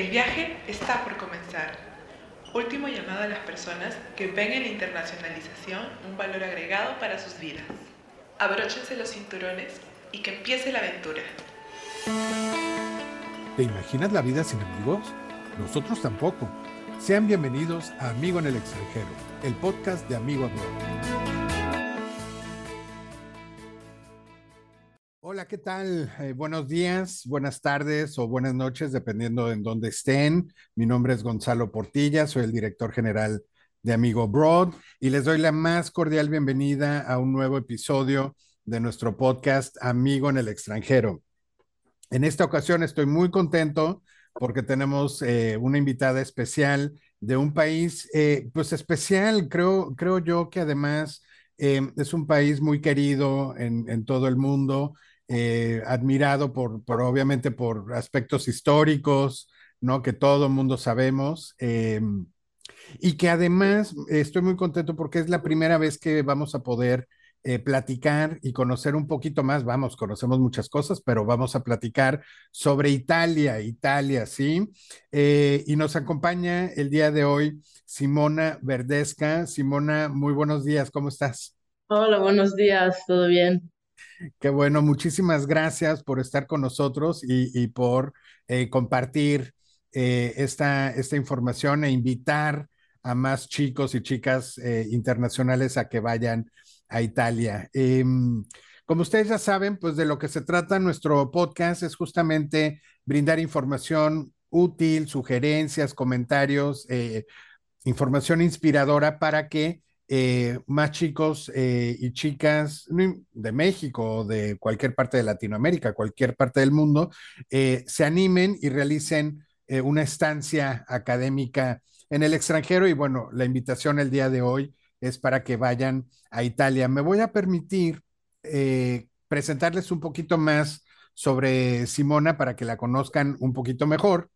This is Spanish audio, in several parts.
El viaje está por comenzar. Último llamado a las personas que ven en la internacionalización un valor agregado para sus vidas. Abróchense los cinturones y que empiece la aventura. ¿Te imaginas la vida sin amigos? Nosotros tampoco. Sean bienvenidos a Amigo en el extranjero, el podcast de Amigo Abroad. ¿Qué tal? Eh, buenos días, buenas tardes o buenas noches, dependiendo de en dónde estén. Mi nombre es Gonzalo Portilla, soy el director general de Amigo Abroad y les doy la más cordial bienvenida a un nuevo episodio de nuestro podcast Amigo en el extranjero. En esta ocasión estoy muy contento porque tenemos eh, una invitada especial de un país, eh, pues especial, creo, creo yo que además es un país muy querido en todo el mundo, eh, admirado por, obviamente, por aspectos históricos, ¿no? Que todo el mundo sabemos. Em, y que además estoy muy contento porque es la primera vez que vamos a poder eh, platicar y conocer un poquito más. Vamos, conocemos muchas cosas, pero vamos a platicar sobre Italia, Italia, ¿sí? Eh, y nos acompaña el día de hoy Simona Verdesca. Simona, muy buenos días, ¿cómo estás? Hola, buenos días, ¿todo bien? Qué bueno, muchísimas gracias por estar con nosotros y, por eh, compartir eh, esta, esta información e invitar a más chicos y chicas eh, internacionales a que vayan a Italia. Eh, como ustedes ya saben, pues de lo que se trata nuestro podcast es justamente brindar información útil, sugerencias, comentarios, información inspiradora para que eh, más chicos eh, y chicas de México de cualquier parte de Latinoamérica, cualquier parte del mundo, eh, se animen y realicen eh, una estancia académica en el extranjero. Y bueno, la invitación el día de hoy es para que vayan a Italia. Me voy a permitir presentarles un poquito más sobre Simona para que la conozcan un poquito mejor.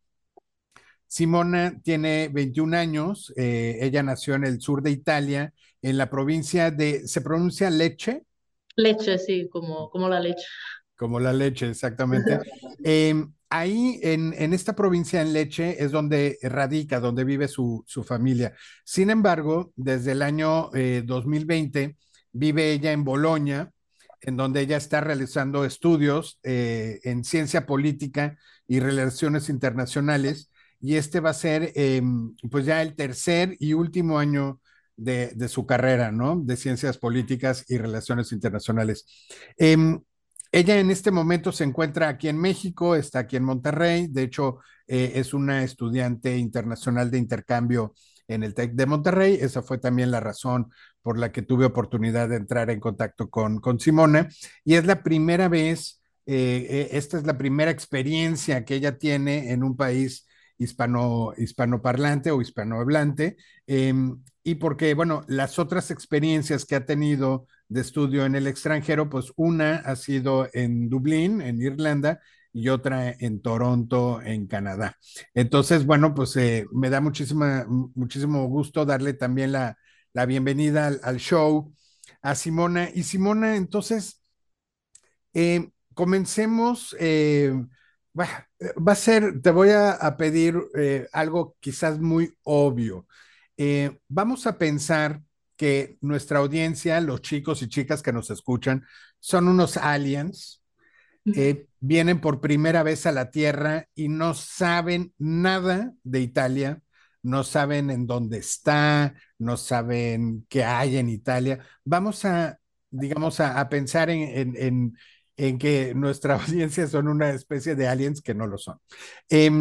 Simona tiene 21 años, eh, ella nació en el sur de Italia, en la provincia de, ¿se pronuncia Leche? Leche, sí, como, como la leche. Como la leche, exactamente. eh, ahí en, en, esta provincia en Leche es donde radica, donde vive su, su familia. Sin embargo, desde el año eh, 2020 vive ella en Bolonia, en donde ella está realizando estudios eh, en ciencia política y relaciones internacionales. Y este va a ser, eh, pues ya el tercer y último año de, su carrera, ¿no? De ciencias políticas y relaciones internacionales. Eh, ella en este momento se encuentra aquí en México, está aquí en Monterrey, de hecho eh, es una estudiante internacional de intercambio en el TEC de Monterrey, esa fue también la razón por la que tuve oportunidad de entrar en contacto con, con Simona, y es la primera vez, eh, esta es la primera experiencia que ella tiene en un país hispano, hispanoparlante o hispanohablante, eh, y porque, bueno, las otras experiencias que ha tenido de estudio en el extranjero, pues una ha sido en Dublín, en Irlanda, y otra en Toronto, en Canadá. Entonces, bueno, pues eh, me da muchísimo gusto darle también la, la bienvenida al, show a Simona. Y Simona, entonces, eh, comencemos. Eh, va, va, a ser, te voy a, a pedir eh, algo quizás muy obvio. Eh, vamos a pensar que nuestra audiencia, los chicos y chicas que nos escuchan, son unos aliens, eh, vienen por primera vez a la Tierra y no saben nada de Italia, no saben en dónde está, no saben qué hay en Italia. Vamos a, digamos, a, a pensar en, en, en, en, que nuestra audiencia son una especie de aliens que no lo son. Eh,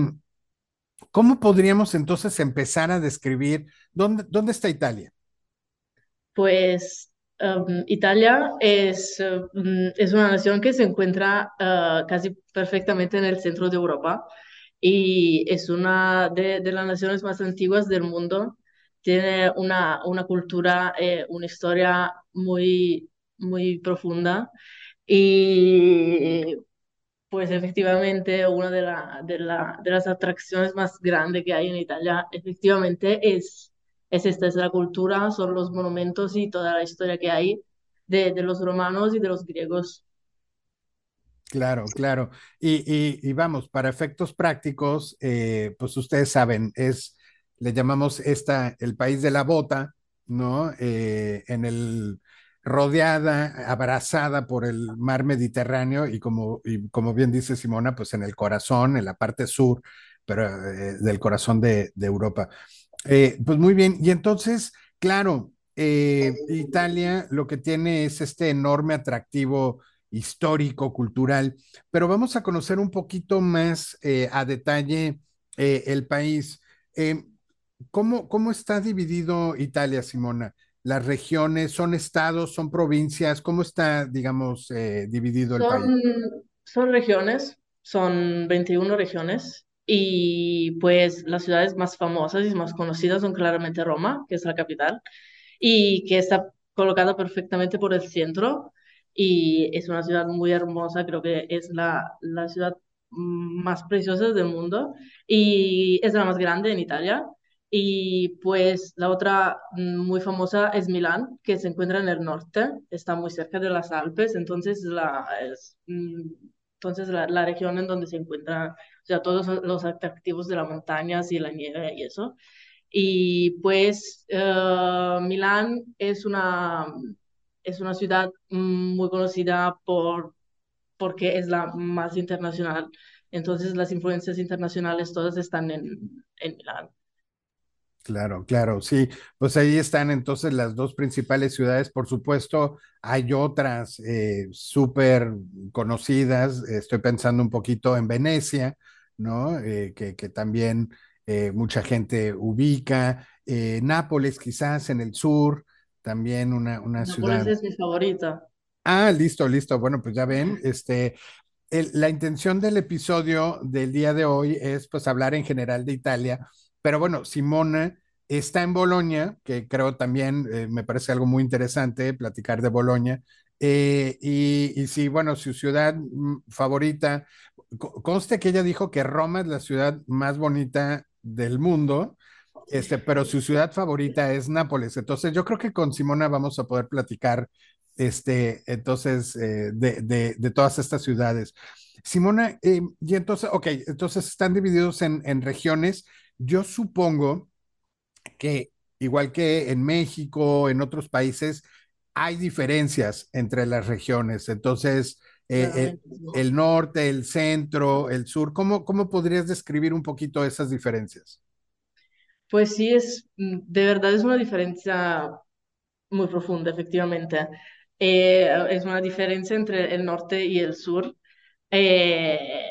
¿Cómo podríamos entonces empezar a describir dónde, dónde está Italia? Pues um, Italia es, um, es, una nación que se encuentra uh, casi perfectamente en el centro de Europa y es una de, de las naciones más antiguas del mundo. Tiene una, una cultura, eh, una historia muy, muy profunda y pues efectivamente una de, la, de, la, de las atracciones más grandes que hay en Italia efectivamente es es esta, es la cultura, son los monumentos y toda la historia que hay de, de los romanos y de los griegos. Claro, claro. Y, y- vamos, para efectos prácticos, eh, pues ustedes saben, es, le llamamos esta el país de la bota, ¿no? Eh, en el, rodeada, abrazada por el mar Mediterráneo y como, y como bien dice Simona, pues en el corazón, en la parte sur, pero eh, del corazón de, Europa. Eh, pues muy bien, y entonces, claro, eh, Italia lo que tiene es este enorme atractivo histórico, cultural, pero vamos a conocer un poquito más a detalle el país. ¿cómo, ¿Cómo está dividido Italia, Simona? Las regiones, ¿son estados, son provincias? ¿Cómo está, digamos, eh, dividido el Son, país? son regiones, son 21 regiones y pues las ciudades más famosas y más conocidas son claramente Roma, que es la capital, y que está colocada perfectamente por el centro y es una ciudad muy hermosa, creo que es la, la ciudad más preciosa del mundo y es la más grande en Italia. Y pues la otra mm, muy famosa es Milán, que se encuentra en el norte, está muy cerca de las Alpes, entonces la, es, mm, entonces la, la región en donde se encuentran, o sea, todos los atractivos de las montañas y la nieve y eso. Y pues eh, Milán es una, es una ciudad muy conocida por, porque es la más internacional. Entonces las influencias internacionales todas están en, en Milán. Claro, claro, sí. Pues ahí están entonces las dos principales ciudades. Por supuesto, hay otras eh, súper conocidas. Estoy pensando un poquito en Venecia, ¿no? Eh, que, que también eh, mucha gente ubica. Eh, Nápoles, quizás en el sur, también una, una Nápoles ciudad. es mi favorita. Ah, listo, listo. Bueno, pues ya ven, este, el- la intención del episodio del día de hoy es pues hablar en general de Italia, pero bueno, Simona está en Bolonia, que creo también eh, me parece algo muy interesante platicar de Bolonia. Eh, y, sí, bueno, su ciudad mm, favorita, co- conste que ella dijo que Roma es la ciudad más bonita del mundo, este, pero su ciudad favorita es Nápoles. Entonces, yo creo que con Simona vamos a poder platicar, este, entonces, eh, de, todas estas ciudades. Simona, eh, y entonces, ok, entonces están divididos en regiones. Yo supongo que, igual que en México, en otros países, hay diferencias entre las regiones. Entonces, eh, eh, el norte, el centro, el sur, ¿cómo, cómo podrías describir un poquito esas diferencias? Pues sí, es, de verdad es una diferencia muy profunda, efectivamente. Eh, es una diferencia entre el norte y el sur. Eh,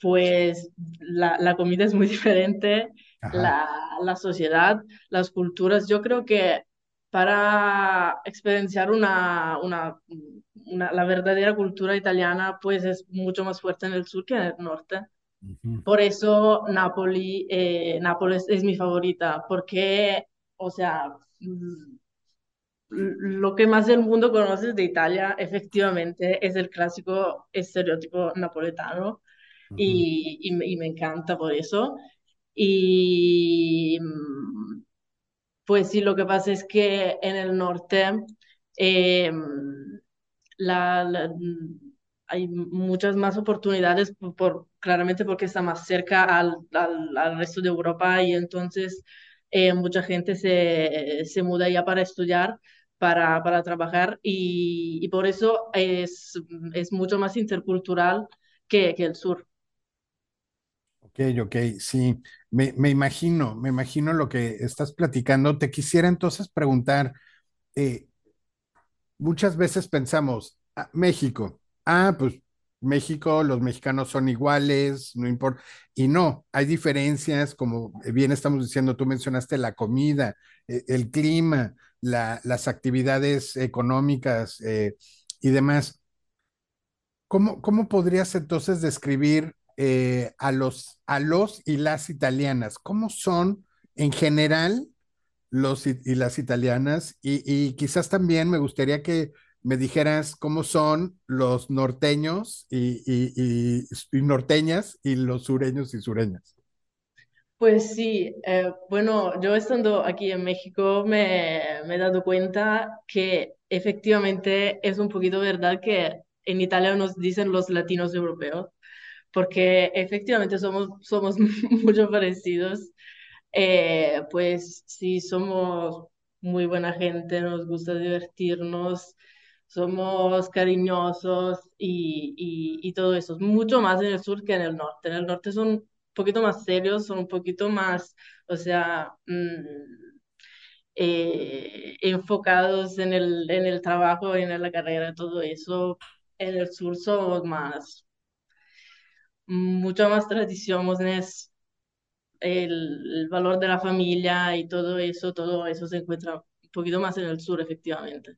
pues la, la comida es muy diferente, la, la sociedad, las culturas. Yo creo que para experienciar una, una, una- la verdadera cultura italiana, pues es mucho más fuerte en el sur que en el norte. Por eso Napoli, eh, Nápoles es mi favorita, porque, o sea, lo que más del mundo conoces de Italia, efectivamente, es el clásico estereotipo napoletano. Y, y me encanta por eso. Y mm, pues sí, lo que pasa es que en el norte eh, la, hay muchas más oportunidades por, claramente porque está más cerca al, al, al resto de Europa y entonces eh, mucha gente se, se muda ya para estudiar, para, para trabajar y, y por eso es, es mucho más intercultural que, que el sur. Ok, ok, sí, me, me imagino, me imagino lo que estás platicando. Te quisiera entonces preguntar, eh, muchas veces pensamos, "Ah, México, ah, pues México, los mexicanos son iguales, no importa, y no, hay diferencias, como bien estamos diciendo, tú mencionaste la comida, eh, el clima, la- las actividades económicas eh, y demás. ¿Cómo, cómo podrías entonces describir eh, a los, a los y las italianas? ¿Cómo son en general los y, las italianas? Y, quizás también me gustaría que me dijeras cómo son los norteños y- y norteñas y los sureños y sureñas. Pues sí, eh, bueno, yo estando aquí en México me, me he dado cuenta que efectivamente es un poquito verdad que en Italia nos dicen los latinos europeos, porque efectivamente somos, somos mucho parecidos. Eh, pues sí, somos muy buena gente, nos gusta divertirnos, somos cariñosos y, y, y todo eso. Mucho más en el sur que en el norte. En el norte son un poquito más serios, son un poquito más, o sea, mmm, eh, enfocados en el, en el trabajo, en la carrera, todo eso. En el sur somos más, mucho más tradición, el, el, valor de la familia y todo eso, todo eso se encuentra un poquito más en el sur, efectivamente.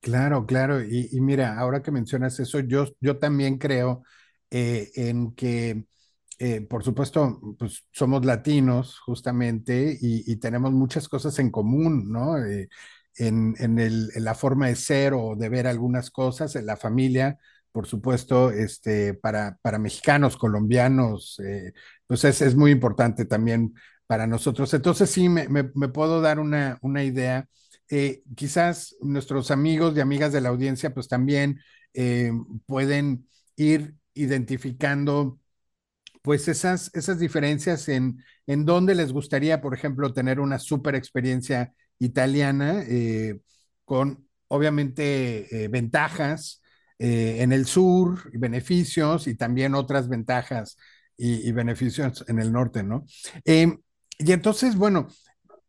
Claro, claro. Y, y mira, ahora que mencionas eso, yo, yo también creo eh, en que eh, por supuesto, pues somos latinos justamente y, y, tenemos muchas cosas en común, ¿no? Eh, en, en, el, en, la forma de ser o de ver algunas cosas, en la familia, por supuesto, este, para, para mexicanos, colombianos, eh, pues es, es, muy importante también para nosotros. Entonces sí, me, me, puedo dar una, una idea. Eh, quizás nuestros amigos y amigas de la audiencia, pues también eh, pueden ir identificando pues esas, esas diferencias en, en dónde les gustaría, por ejemplo, tener una super experiencia italiana con obviamente ventajas eh, en el sur, beneficios y también otras ventajas y, beneficios en el norte, ¿no? Em, y entonces, bueno,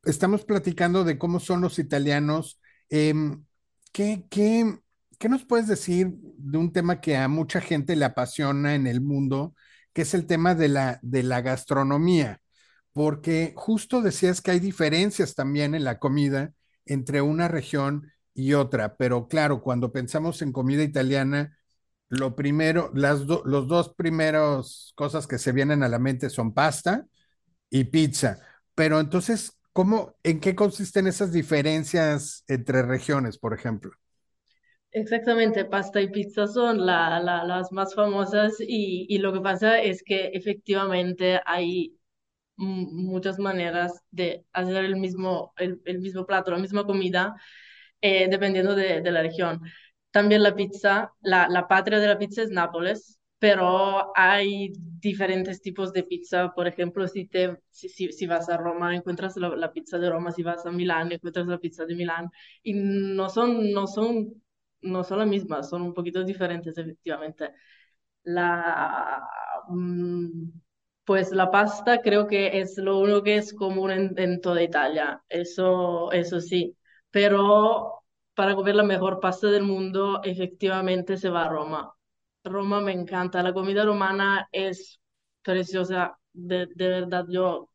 estamos platicando de cómo son los italianos. Em, ¿qué, qué, ¿Qué nos puedes decir de un tema que a mucha gente le apasiona en el mundo? que es el tema de la, de la gastronomía, porque justo decías que hay diferencias también en la comida entre una región y otra, pero claro, cuando pensamos en comida italiana, lo primero, las do, los dos primeros cosas que se vienen a la mente son pasta y pizza. Pero entonces, ¿cómo, en qué consisten esas diferencias entre regiones, por ejemplo? Exactamente, pasta y pizza son la, la, las más famosas y, y, lo que pasa es que efectivamente hay muchas maneras de hacer el mismo, el, el mismo plato, la misma comida, eh, dependiendo de, de, la región. También la pizza, la, la patria de la pizza es Nápoles, pero hay diferentes tipos de pizza. Por ejemplo, si, te, si, si, si vas a Roma, encuentras la, la, pizza de Roma, si vas a Milán, encuentras la pizza de Milán, y no son, no son no son las mismas, son un poquito diferentes, efectivamente. La, mm, pues la pasta creo que es lo único que es común en, en, toda Italia, eso, eso sí, pero para comer la mejor pasta del mundo, efectivamente se va a Roma. Roma me encanta, la comida romana es preciosa, de, de verdad yo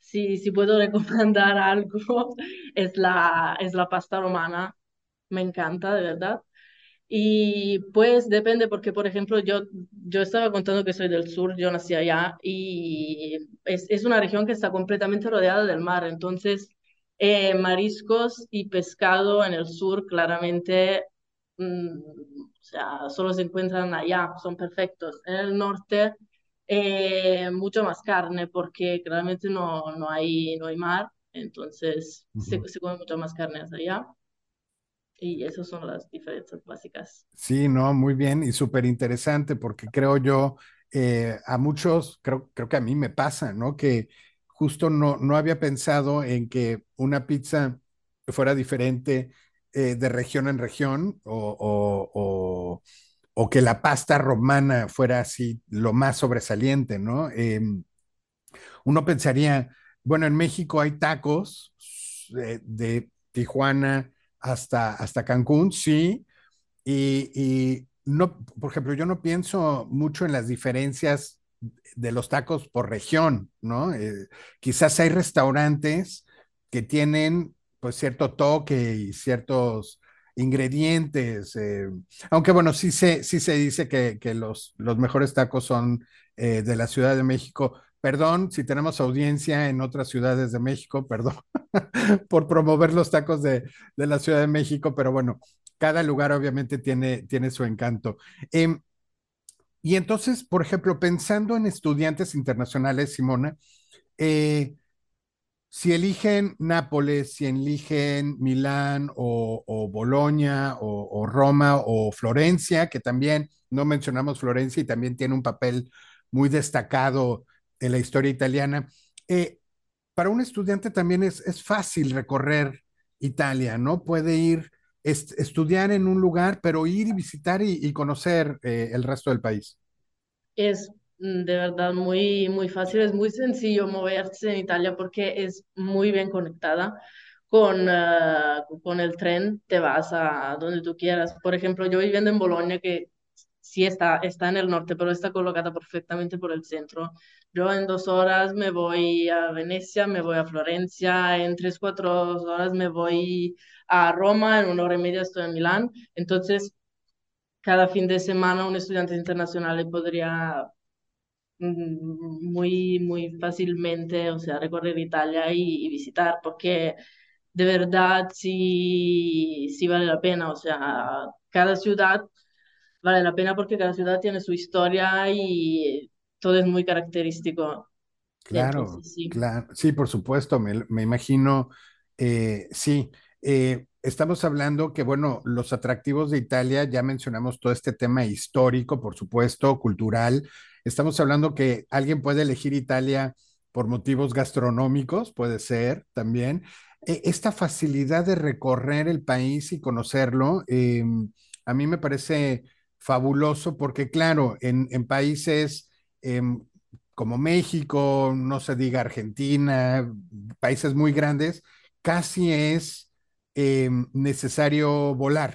si, si puedo recomendar algo, es la, es la pasta romana me encanta, de verdad. Y pues depende, porque por ejemplo, yo, yo estaba contando que soy del sur, yo nací allá y es, es una región que está completamente rodeada del mar, entonces eh, mariscos y pescado en el sur claramente, mmm, o sea, solo se encuentran allá, son perfectos. En el norte, eh, mucho más carne, porque claramente no, no, hay, no hay mar, entonces uh -huh. se, se come mucho más carne allá. Y esas son las diferencias básicas. Sí, no, muy bien y súper interesante porque creo yo, eh, a muchos, creo, creo que a mí me pasa, ¿no? Que justo no, no había pensado en que una pizza fuera diferente eh, de región en región o, o, o, que la pasta romana fuera así lo más sobresaliente, ¿no? Eh, uno pensaría, bueno, en México hay tacos de, de Tijuana, hasta, hasta Cancún, sí. Y, y, no, por ejemplo, yo no pienso mucho en las diferencias de los tacos por región, ¿no? Eh, quizás hay restaurantes que tienen pues cierto toque y ciertos ingredientes, eh, aunque bueno, sí se, sí se dice que, que los, los mejores tacos son eh, de la Ciudad de México, Perdón si tenemos audiencia en otras ciudades de México, perdón por promover los tacos de, de, la Ciudad de México, pero bueno, cada lugar obviamente tiene, tiene su encanto. Eh, y entonces, por ejemplo, pensando en estudiantes internacionales, Simona, eh, si eligen Nápoles, si eligen Milán o, o Bolonia o, Roma o Florencia, que también no mencionamos Florencia y también tiene un papel muy destacado en la historia italiana, eh, para un estudiante también es, es, fácil recorrer Italia, ¿no? Puede ir, est estudiar en un lugar, pero ir y visitar y, conocer eh, el resto del país. Es Mm, De verdad, muy, muy fácil, es muy sencillo moverse en Italia porque es muy bien conectada. Con, ah, con el tren te vas a donde tú quieras. Por ejemplo, yo viviendo en Bolonia, que sí está, está en el norte, pero está colocada perfectamente por el centro. Yo en dos horas me voy a Venecia, me voy a Florencia, en tres, cuatro horas me voy a Roma, en una hora y media estoy en Milán. Entonces, cada fin de semana un estudiante internacional podría mm, muy, muy fácilmente, o sea, recorrer Italia y, y visitar, porque de verdad sí, sí vale la pena, o sea, cada ciudad vale la pena porque cada ciudad tiene su historia y todo es muy característico. Claro, Entonces, sí. claro, sí, por supuesto, me, me imagino, eh, sí, eh, estamos hablando que, bueno, los atractivos de Italia, ya mencionamos todo este tema histórico, por supuesto, cultural, estamos hablando que alguien puede elegir Italia por motivos gastronómicos, puede ser también, Eh, esta facilidad de recorrer el país y conocerlo, eh, a mí me parece fabuloso porque, claro, en, en países... em, como México, no se diga Argentina, países muy grandes, casi es eh, necesario volar,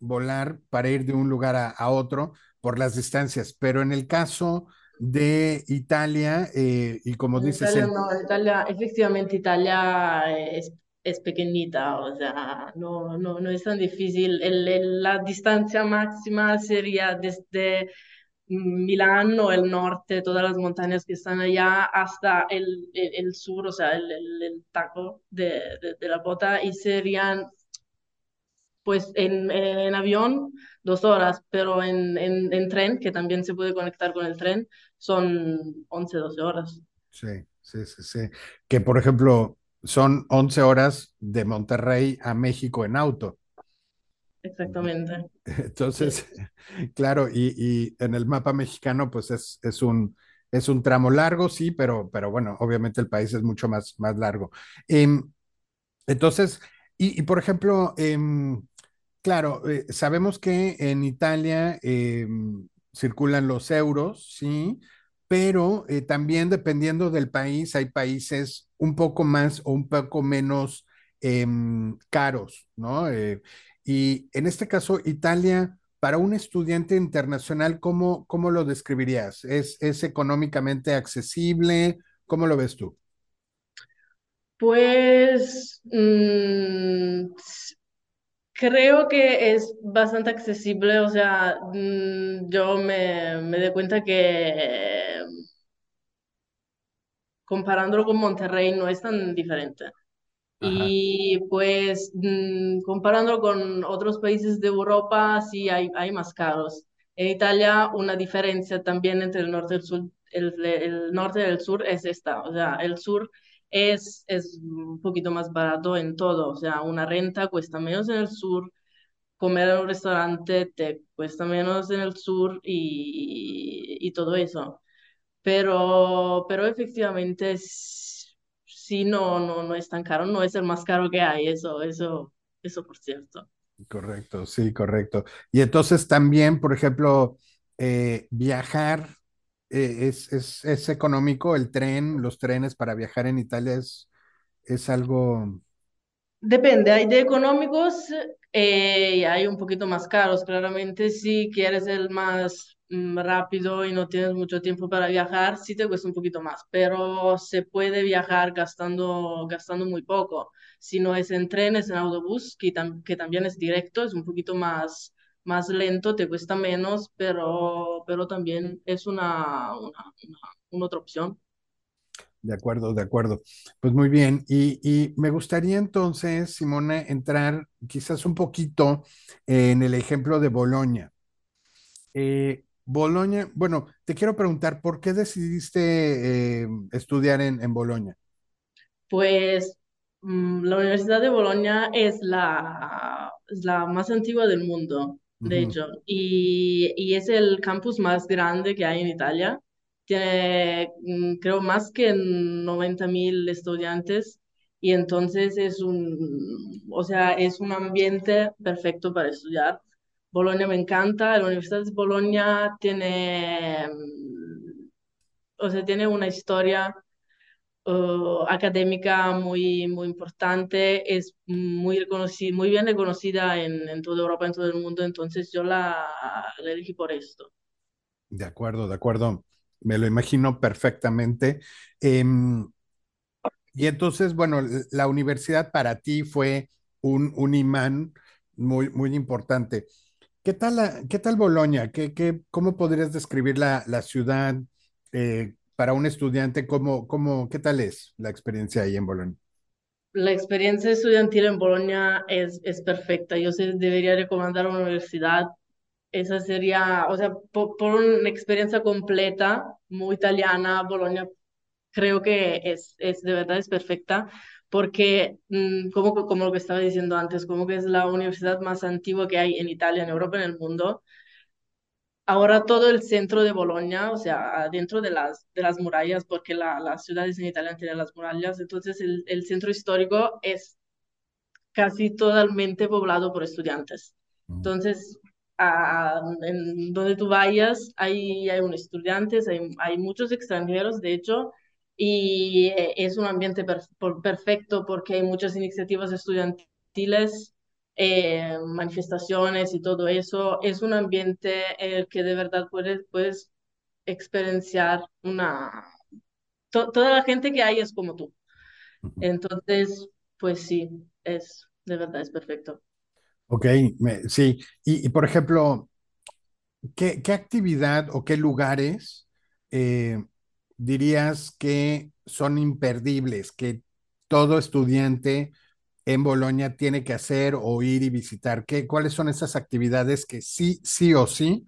volar para ir de un lugar a, a, otro por las distancias. Pero en el caso de Italia, eh, y como dices, Italia el, no, Italia, efectivamente Italia es, es pequeñita, o sea, no, no, no es tan difícil. El, la distancia máxima sería desde Milán o el norte, todas las montañas que están allá, hasta el, el, sur, o sea, el taco de, de, de la bota, y serían, pues, en, en avión dos horas, pero en, en, en tren, que también se puede conectar con el tren, son 11 12 horas. sí, sí, sí, sí, que por ejemplo son 11 horas de Monterrey a México en auto. Exactamente. Sí. Entonces, claro, y, y en el mapa mexicano, pues es, es un, es un tramo largo, sí, pero, pero bueno, obviamente el país es mucho más, más largo. Em, entonces, y, y por ejemplo, em, Claro, eh, sabemos que en Italia eh, circulan los euros, sí, pero eh, también dependiendo del país, hay países un poco más o un poco menos em, caros, ¿no? Eh, y en este caso, Italia, para un estudiante internacional, ¿cómo, cómo lo describirías? ¿Es, es económicamente accesible? ¿Cómo lo ves tú? Pues mm, creo que es bastante accesible, o sea, mm, yo me, me doy cuenta que comparándolo con Monterrey no es tan diferente. Ajá, Y pues mm, comparándolo con otros países de Europa, sí hay, hay más caros. En Italia, una diferencia también entre el norte y el sur, el, el norte y el sur es esta. O sea, el sur es, es un poquito más barato en todo. O sea, una renta cuesta menos en el sur, comer en un restaurante te cuesta menos en el sur y, y todo eso. Pero, pero efectivamente sí, no, no, no es tan caro, no es el más caro que hay, eso, eso, eso por cierto. correcto, sí, correcto. Y entonces también, por ejemplo, eh, viajar eh, es, es, es económico, el tren, los trenes para viajar en Italia es, es algo, Depende, hay de económicos eh, y hay un poquito más caros. Claramente, si quieres el más rápido y no tienes mucho tiempo para viajar, sí te cuesta un poquito más, pero se puede viajar gastando, gastando muy poco. Si no es en trenes, en autobús, que, tam- que también es directo, es un poquito más, más lento, te cuesta menos, pero, pero también es una, una, una una otra opción. de acuerdo, de acuerdo. Pues muy bien. Y, y me gustaría entonces, Simona, entrar quizás un poquito en el ejemplo de Bolonia. Eh, Bolonia, bueno, te quiero preguntar, ¿por qué decidiste eh, estudiar en, en Bolonia? Pues mm, la Universidad de Bolonia es la, es la más antigua del mundo, de hecho, y, y es el campus más grande que hay en Italia. Tiene, mm, creo, más que 90 mil estudiantes y entonces es un, o sea, es un ambiente perfecto para estudiar. Bolonia me encanta, la Universidad de Bolonia tiene, mm, o sea, tiene una historia uh, académica muy, muy importante, es muy reconocida, muy bien reconocida en, toda Europa, en todo el mundo, entonces yo la, elegí por esto. De acuerdo, de acuerdo. Me lo imagino perfectamente. Em, y entonces, bueno, la universidad para ti fue un, un imán muy, muy importante. ¿Qué tal, qué tal Bolonia? ¿Qué, qué, cómo podrías describir la, la ciudad eh, para un estudiante? ¿Cómo, cómo, qué tal es la experiencia ahí en Bolonia? La experiencia estudiantil en Bolonia es, es perfecta. Yo se debería recomendar una universidad. Esa sería, o sea, po- por, una experiencia completa, muy italiana, Bolonia creo que es, es de verdad es perfecta porque, mm, como, como lo que estaba diciendo antes, como que es la universidad más antigua que hay en Italia, en Europa, en el mundo. Ahora todo el centro de Bolonia, o sea, dentro de las, de las murallas, porque la, las ciudades en Italia tienen las murallas, entonces el, el centro histórico es casi totalmente poblado por estudiantes. Mm. Entonces, a- en donde tú vayas, hay, hay unos estudiantes, hay, hay muchos extranjeros, de hecho, y eh, es un ambiente perfecto porque hay muchas iniciativas estudiantiles, eh, manifestaciones y todo eso. Es un ambiente en el que de verdad puedes, puedes experienciar una... to- toda la gente que hay es como tú. Entonces, pues sí, es de verdad es perfecto. Ok, me- sí. Y, y, por ejemplo, ¿qué, qué actividad o qué lugares eh, dirías que son imperdibles, que todo estudiante en Bolonia tiene que hacer o ir y visitar? ¿Qué, cuáles son esas actividades que sí, sí o sí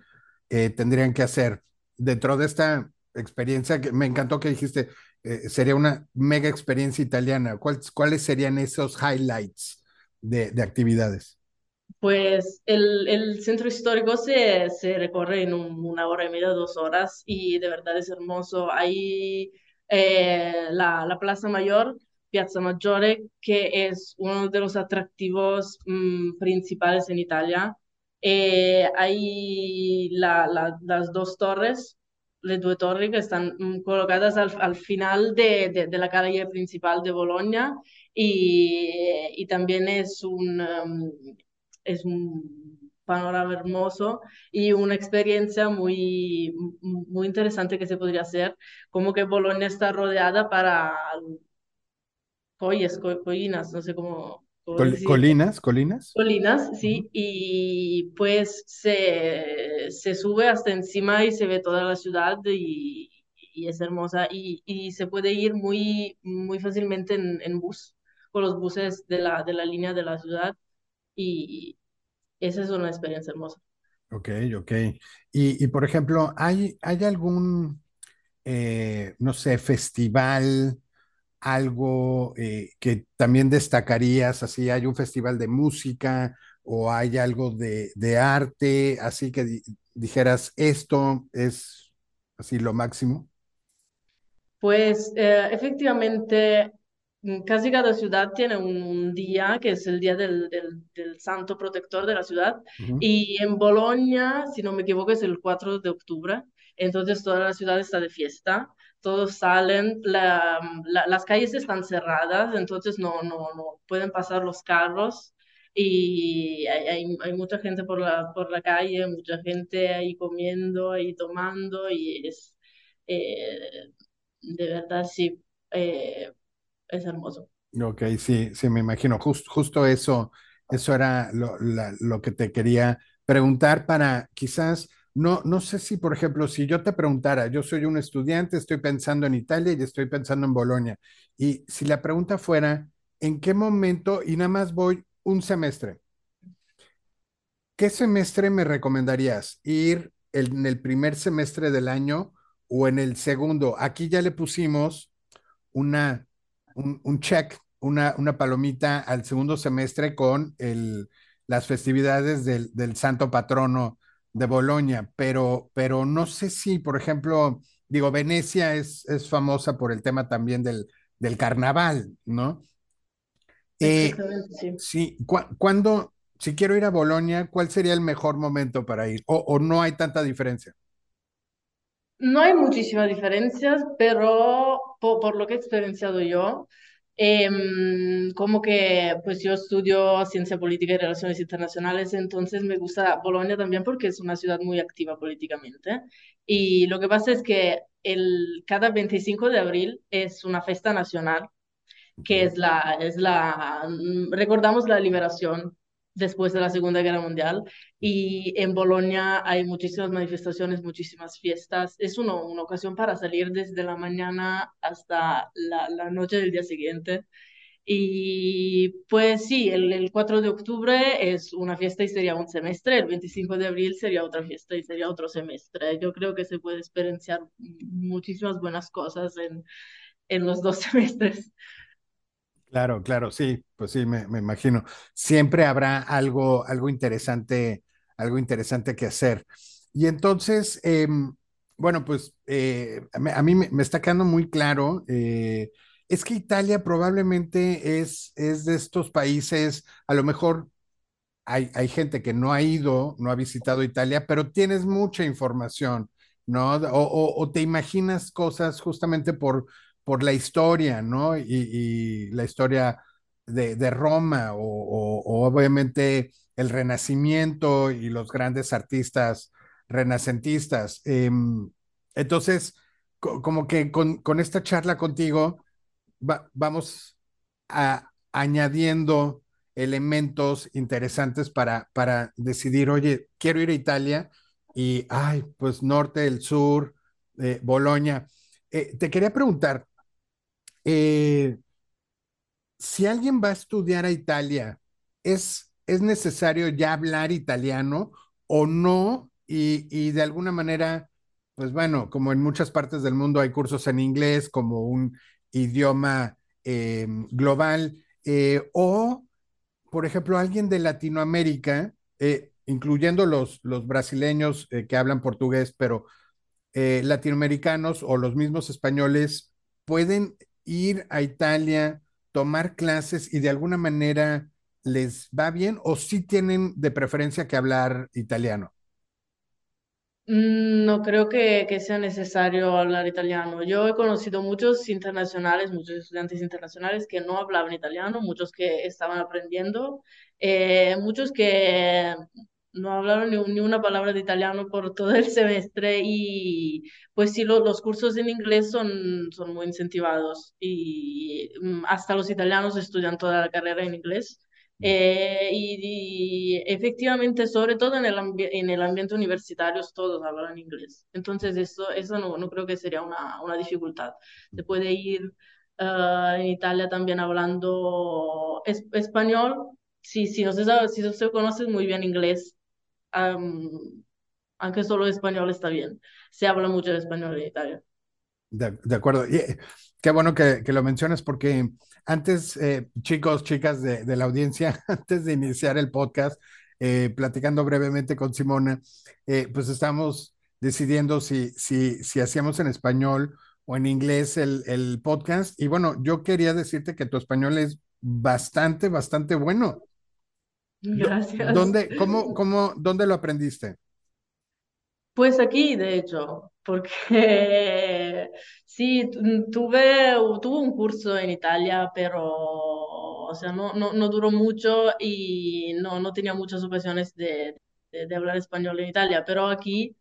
eh, tendrían que hacer dentro de esta experiencia que me encantó que dijiste, eh, sería una mega experiencia italiana? ¿Cuáles, serían esos highlights de, de actividades? Pues el, el centro histórico se, se recorre en un- una hora y media, dos horas, y de verdad es hermoso. Hay eh, la, la Plaza Mayor, Piazza Maggiore, que es uno de los atractivos mm, principales en Italia. Eh, hay la- la- las dos torres, las dos torres que están mm, colocadas al, al final de, de, de la calle principal de Bolonia y, y también es un, um, es un panorama hermoso y una experiencia muy, muy interesante que se podría hacer, como que Bolonia está rodeada para colles, co- colinas, no sé cómo, cómo Col- decir, colinas, colinas. colinas, sí, y pues se, se sube hasta encima y se ve toda la ciudad y, y es hermosa y, y se puede ir muy, muy fácilmente en, en bus, con los buses de la, de la línea de la ciudad y esa es una experiencia hermosa. Ok, ok. Y, y, por ejemplo, ¿hay, hay algún, eh, no sé, festival, algo eh, que también destacarías? Así, ¿hay un festival de música o hay algo de, de arte? Así que di- dijeras, esto es así lo máximo. Pues eh, efectivamente, casi cada ciudad tiene un, un día que es el día del, del, del santo protector de la ciudad. Y en Bolonia, si no me equivoco, es el 4 de octubre. Entonces toda la ciudad está de fiesta. Todos salen, la- la- las calles están cerradas, entonces no, no, no pueden pasar los carros. Y hay, hay, hay mucha gente por la, por la calle, mucha gente ahí comiendo, ahí tomando, y es, eh, de verdad, sí, eh, es hermoso. Ok, sí, sí, me imagino. Jus- justo eso, eso era lo, lo que te quería preguntar para quizás, no, no sé si, por ejemplo, si yo te preguntara, yo soy un estudiante, estoy pensando en Italia y estoy pensando en Bolonia, y si la pregunta fuera, ¿en qué momento, y nada más voy un semestre, ¿qué semestre me recomendarías? ¿Ir en el primer semestre del año o en el segundo? Aquí ya le pusimos una un, un check, una, una palomita al segundo semestre con el, las festividades del, del santo patrono de Bolonia, pero, pero no sé si, por ejemplo, digo, Venecia es, es famosa por el tema también del, del carnaval, ¿no? Eh, sí. sí, cu- ¿cuándo, si quiero ir a Bolonia, cuál sería el mejor momento para ir? ¿O, o no hay tanta diferencia? No hay muchísimas diferencias, pero po- por, lo que he experienciado yo, em, como que pues yo estudio ciencia política y relaciones internacionales, entonces me gusta Bolonia también porque es una ciudad muy activa políticamente. Y lo que pasa es que el, cada 25 de abril es una fiesta nacional que es la, es la, mm, recordamos la liberación después de la Segunda Guerra Mundial y en Bolonia hay muchísimas manifestaciones, muchísimas fiestas. Es uno- una ocasión para salir desde la mañana hasta la, la noche del día siguiente. Y pues sí, el, el 4 de octubre es una fiesta y sería un semestre, el 25 de abril sería otra fiesta y sería otro semestre. Yo creo que se puede experienciar muchísimas buenas cosas en, en los dos semestres. Claro, claro, sí, pues sí, me, me imagino. Siempre habrá algo, algo interesante, algo interesante que hacer. Y entonces, em, bueno, pues eh, a mí me, me está quedando muy claro, eh, es que Italia probablemente es, es de estos países, a lo mejor hay, hay gente que no ha ido, no ha visitado Italia, pero tienes mucha información, ¿no? O te imaginas cosas justamente por, por la historia, ¿no? Y, la historia de, Roma, o, obviamente el Renacimiento y los grandes artistas renacentistas. Em, entonces, co- como que con, esta charla contigo, va- vamos a, añadiendo elementos interesantes para, decidir, oye, quiero ir a Italia y, ay, pues norte, el sur, eh, Bolonia. Eh, te quería preguntar, eh, si alguien va a estudiar a Italia, ¿es, es necesario ya hablar italiano o no? Y, y de alguna manera, pues bueno, como en muchas partes del mundo hay cursos en inglés como un idioma eh, global, eh, o, por ejemplo, alguien de Latinoamérica, eh, incluyendo los, los brasileños que hablan portugués, pero latinoamericanos o los mismos españoles pueden ir a Italia, tomar clases y de alguna manera les va bien o sí tienen de preferencia que hablar italiano. Mm, No creo que, que sea necesario hablar italiano. Yo he conocido muchos internacionales, muchos estudiantes internacionales que no hablaban italiano, muchos que estaban aprendiendo, eh, muchos que no hablaron ni, un- ni una palabra de italiano por todo el semestre y pues sí, lo- los cursos en inglés son, son muy incentivados y mm, hasta los italianos estudian toda la carrera en inglés. Eh, y, y efectivamente, sobre todo en el, en el ambiente universitario, todos hablan inglés. Entonces, eso, eso no, no creo que sería una, una dificultad. Se puede ir ah, en Italia también hablando es- español. Si, si, no se sabe, si no se conoce muy bien inglés, am, aunque solo español está bien. Se habla mucho de español en Italia. De, de acuerdo. Y, qué bueno que, que lo mencionas porque antes, eh, chicos, chicas de, de la audiencia, antes de iniciar el podcast, eh, platicando brevemente con Simona, eh, pues estamos decidiendo si, si, si hacíamos en español o en inglés el, el podcast. Y bueno, yo quería decirte que tu español es bastante, bastante bueno. Gracias. ¿Dónde, cómo, cómo, dónde lo aprendiste? Pues aquí, de hecho, porque sí, tu- tuve, tuve un curso en Italia, pero, o sea, no, no, no duró mucho y no, no tenía muchas ocasiones de, de, de hablar español en Italia, pero aquí,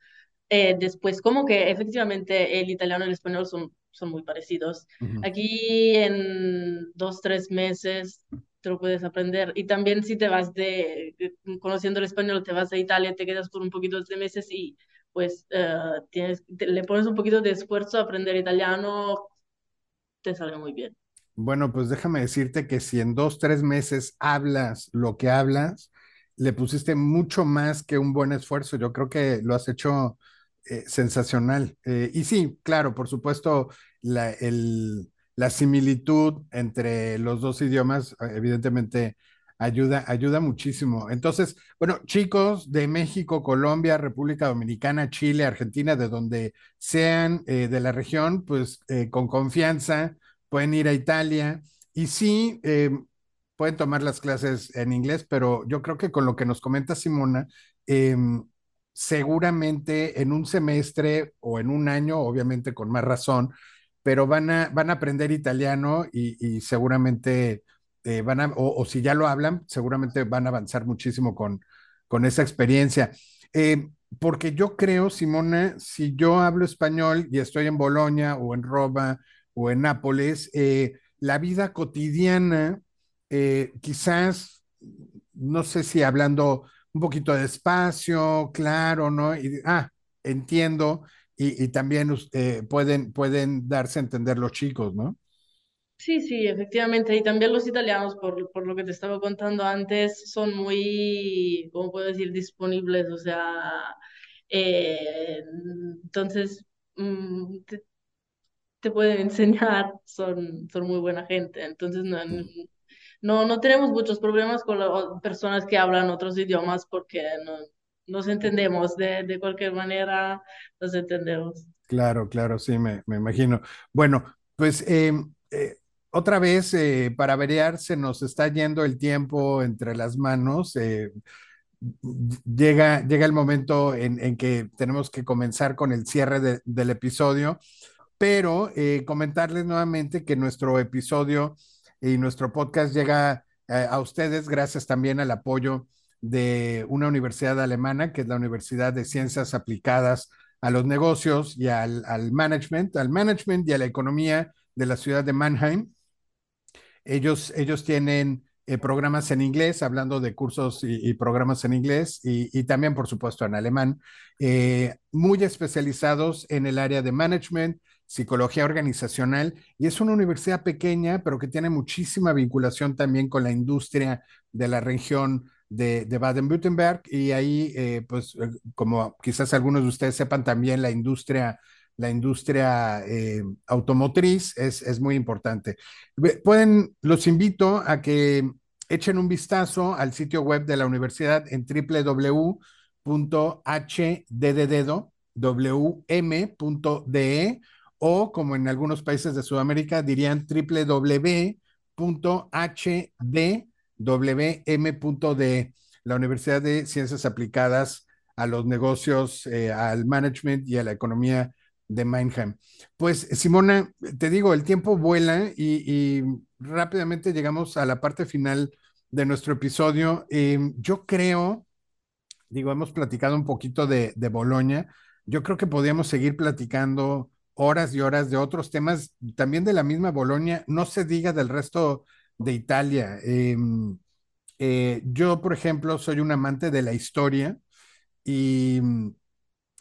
eh, después, como que efectivamente el italiano y el español son, son muy parecidos. Ujú. Aquí en dos, tres meses te lo puedes aprender. Y también si te vas de, conociendo el español, te vas a Italia, te quedas por un poquito de meses y pues eh, tienes, te- le pones un poquito de esfuerzo a aprender italiano, te sale muy bien. Bueno, pues déjame decirte que si en dos, tres meses hablas lo que hablas, le pusiste mucho más que un buen esfuerzo. Yo creo que lo has hecho eh, sensacional. Eh, y sí, claro, por supuesto, la, el- la similitud entre los dos idiomas, evidentemente ayuda, ayuda muchísimo. Entonces, bueno, chicos de México, Colombia, República Dominicana, Chile, Argentina, de donde sean eh, de la región, pues eh, con confianza pueden ir a Italia. Y sí, eh, pueden tomar las clases en inglés, pero yo creo que con lo que nos comenta Simona, em, seguramente en un semestre o en un año, obviamente con más razón, pero van a, van a aprender italiano y, y seguramente eh, van a, o, o, si ya lo hablan, seguramente van a avanzar muchísimo con, con esa experiencia. Eh, porque yo creo, Simona, si yo hablo español y estoy en Bolonia o en Roma o en Nápoles, eh, la vida cotidiana, eh, quizás, no sé si hablando un poquito despacio, claro, ¿no? Y, ah, entiendo, y, y también eh, pueden, pueden darse a entender los chicos, ¿no? Sí, sí, efectivamente. Y también los italianos, por, por lo que te estaba contando antes, son muy, ¿cómo puedo decir?, disponibles. O sea, eh, entonces, mm, te, te pueden enseñar, son, son muy buena gente. Entonces, no, no, no tenemos muchos problemas con las personas que hablan otros idiomas porque no, nos entendemos de, de cualquier manera, nos entendemos. Claro, claro, sí, me, me imagino. Bueno, pues eh, eh, otra vez, eh, para variar, se nos está yendo el tiempo entre las manos. Llega, llega el momento en, que tenemos que comenzar con el cierre de, del episodio, pero comentarles nuevamente que nuestro episodio y nuestro podcast llega a ustedes gracias también al apoyo de una universidad alemana, que es la Universidad de Ciencias Aplicadas a los Negocios y al, al Management, al Management y a la Economía de la ciudad de Mannheim. Ellos, ellos tienen eh, programas en inglés, hablando de cursos y, programas en inglés y, y, también, por supuesto, en alemán, eh, muy especializados en el área de management, psicología organizacional, y es una universidad pequeña, pero que tiene muchísima vinculación también con la industria de la región de, de Baden-Württemberg, y ahí, eh, pues, eh, como quizás algunos de ustedes sepan, también la industria la industria eh, automotriz es, es, muy importante. Pueden, los invito a que echen un vistazo al sitio web de la universidad en www.hdddwm.de o como en algunos países de Sudamérica dirían www.hdwm.de, la Universidad de Ciencias Aplicadas a los negocios, eh, al management y a la economía de Mannheim. Pues Simona, te digo, el tiempo vuela y, rápidamente llegamos a la parte final de nuestro episodio. Eh, yo creo, digo, hemos platicado un poquito de, de Boloña, yo creo que podríamos seguir platicando horas y horas de otros temas, también de la misma Boloña, no se diga del resto de Italia. Eh, eh, yo, por ejemplo, soy un amante de la historia y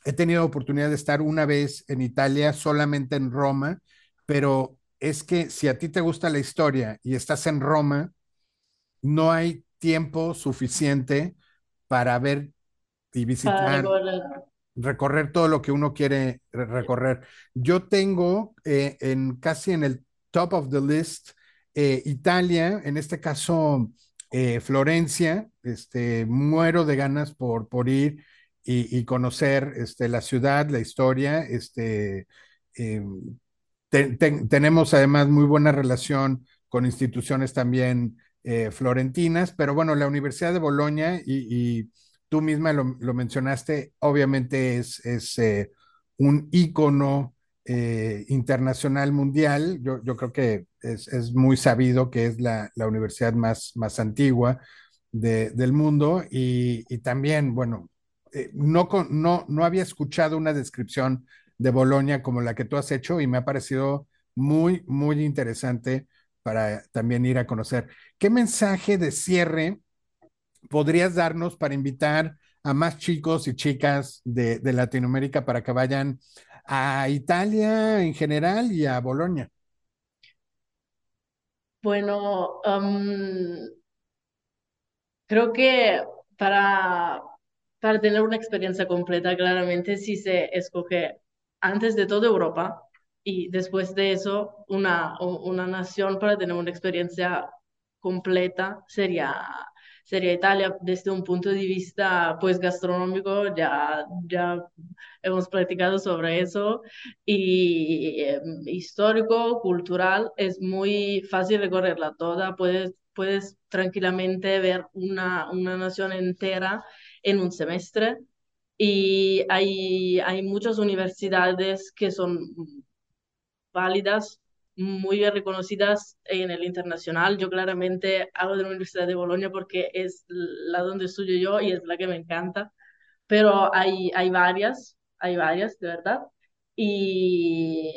he tenido oportunidad de estar una vez en Italia, solamente en Roma, pero es que si a ti te gusta la historia y estás en Roma, no hay tiempo suficiente para ver y visitar, recorrer todo lo que uno quiere recorrer. Yo tengo eh, en casi en el top of the list eh, Italia, en este caso eh, Florencia, este, muero de ganas por, por ir y, conocer este, la ciudad, la historia. Este, eh, te, te, tenemos además muy buena relación con instituciones también florentinas, pero bueno, la Universidad de Bolonia, y, tú misma lo, lo, mencionaste, obviamente es, es un ícono eh, internacional mundial. Yo, yo creo que es, es, muy sabido que es la, la universidad más, más antigua de, del mundo y, y también, bueno, eh, no, no, no había escuchado una descripción de Bolonia como la que tú has hecho y me ha parecido muy, muy interesante para también ir a conocer. ¿Qué mensaje de cierre podrías darnos para invitar a más chicos y chicas de, de Latinoamérica para que vayan a Italia en general y a Bolonia? Bueno, creo que para para tener una experiencia completa, claramente si se escoge antes de toda Europa, y después de eso, una, una nación para tener una experiencia completa sería, sería Italia desde un punto de vista pues gastronómico, ya, ya hemos practicado sobre eso, y eh, histórico, cultural, es muy fácil recorrerla toda, puedes, puedes tranquilamente ver una, una nación entera en un semestre. Y hay, hay muchas universidades que son válidas, muy bien reconocidas en el internacional. Yo claramente hago de la Universidad de Bolonia porque es la donde estudio yo y es la que me encanta, pero hay, hay varias, hay varias, de verdad. Y,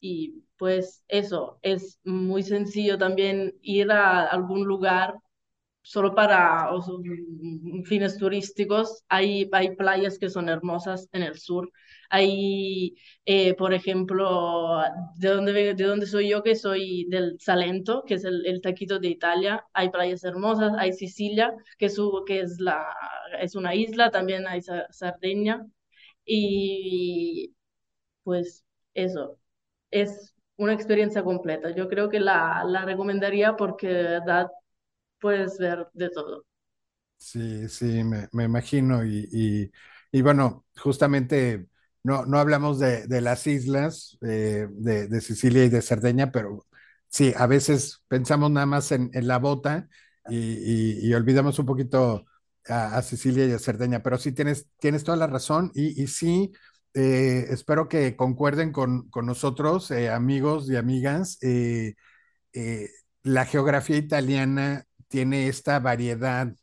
y pues eso, es muy sencillo también ir a algún lugar solo para fines turísticos. Hay, hay playas que son hermosas en el sur. Hay, eh, por ejemplo, de donde, de donde soy yo, que soy del Salento, que es el, el taquito de Italia. Hay playas hermosas. Hay Sicilia, que, es, que es, la, es una isla. También hay Sardeña. Y pues eso, es una experiencia completa. Yo creo que la, la recomendaría porque de puedes ver de todo. Sí, sí, me, me imagino. Y, y, y, bueno, justamente no, no hablamos de, las islas eh, de, Sicilia y de Cerdeña, pero sí, a veces pensamos nada más en, la bota y, olvidamos un poquito a, Sicilia y a Cerdeña, pero sí tienes, tienes toda la razón y, sí. Eh, espero que concuerden con, con nosotros, eh, amigos y amigas. La geografía italiana tiene esta variedad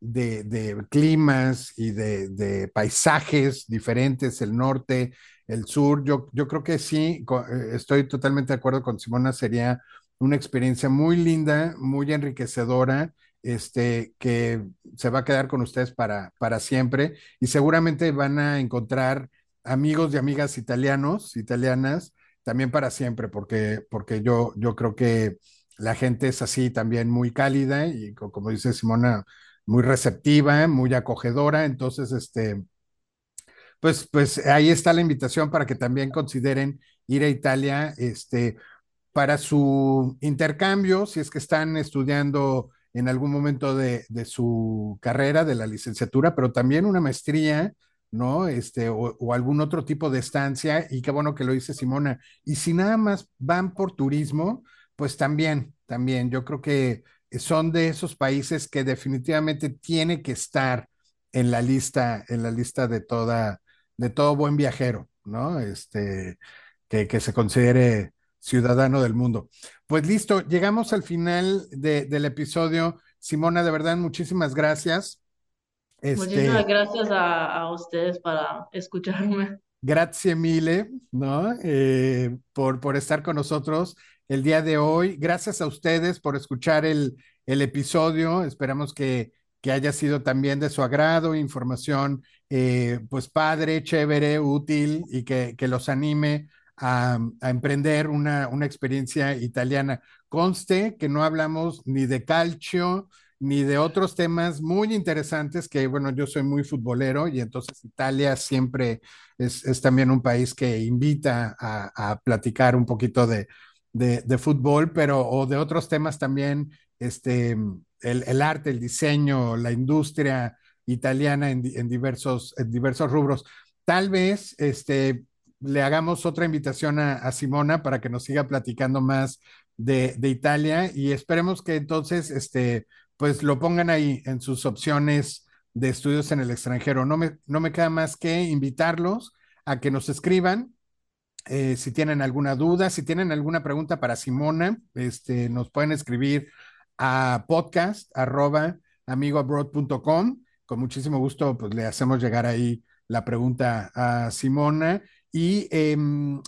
de, de climas y de, de, paisajes diferentes, el norte, el sur. Yo, yo creo que sí, eh, estoy totalmente de acuerdo con Simona, sería una experiencia muy linda, muy enriquecedora, este, que se va a quedar con ustedes para, para siempre y seguramente van a encontrar amigos y amigas italianos, italianas, también para siempre, porque, porque yo, yo creo que la gente es así también muy cálida y como dice Simona, muy receptiva, muy acogedora. Entonces, este, pues, pues ahí está la invitación para que también consideren ir a Italia, este, para su intercambio, si es que están estudiando en algún momento de, de su carrera, de la licenciatura, pero también una maestría, ¿no? Este, o, o, algún otro tipo de estancia, y qué bueno que lo dice Simona. Y si nada más van por turismo, pues también, también, yo creo que son de esos países que definitivamente tiene que estar en la lista, en la lista de toda, de todo buen viajero, ¿no? Este, que, que se considere ciudadano del mundo. Pues listo, llegamos al final de, del episodio. Simona, de verdad, muchísimas gracias. Este, muchísimas gracias a, a ustedes para escucharme. Grazie mille, ¿no? Eh, por, por estar con nosotros el día de hoy. Gracias a ustedes por escuchar el, el episodio. Esperamos que, que, haya sido también de su agrado, información eh, pues padre, chévere, útil y que, que los anime a, a, emprender una, una experiencia italiana. Conste que no hablamos ni de calcio, ni de otros temas muy interesantes que, bueno, yo soy muy futbolero y entonces Italia siempre es, es también un país que invita a, platicar un poquito de, de, fútbol, pero o de otros temas también, este, el, el arte, el diseño, la industria italiana en, en, diversos, en diversos rubros. Tal vez este, le hagamos otra invitación a, a Simona para que nos siga platicando más de, de, Italia y esperemos que entonces este, pues lo pongan ahí en sus opciones de estudios en el extranjero. No me, no me queda más que invitarlos a que nos escriban eh, si tienen alguna duda, si tienen alguna pregunta para Simona, este, nos pueden escribir a podcast arroba amigoabroad.com. Con muchísimo gusto, pues le hacemos llegar ahí la pregunta a Simona. Y eh,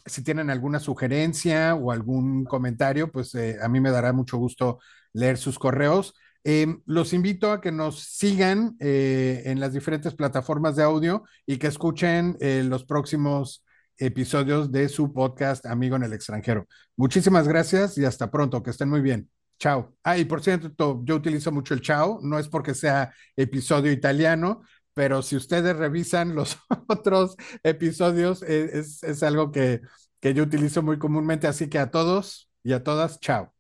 si tienen alguna sugerencia o algún comentario, pues eh, a mí me dará mucho gusto leer sus correos. Eh, los invito a que nos sigan eh, en las diferentes plataformas de audio y que escuchen eh, los próximos episodios de su podcast Amigo en el extranjero. Muchísimas gracias y hasta pronto, que estén muy bien. Chao. Ah, y por cierto, yo utilizo mucho el chao, no es porque sea episodio italiano, pero si ustedes revisan los otros episodios, es, es algo que yo utilizo muy comúnmente. Así que a todos y a todas, chao.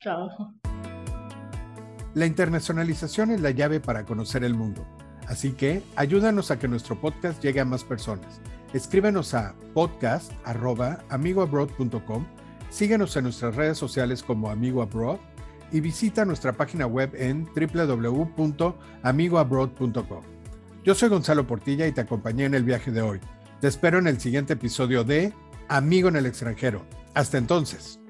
Chao. La internacionalización es la llave para conocer el mundo. Así que ayúdanos a que nuestro podcast llegue a más personas. Escríbenos a podcast.amigoabroad.com, síguenos en nuestras redes sociales como Amigo Abroad y visita nuestra página web en www.amigoabroad.com. Yo soy Gonzalo Portilla y te acompañé en el viaje de hoy. Te espero en el siguiente episodio de Amigo en el extranjero. Hasta entonces.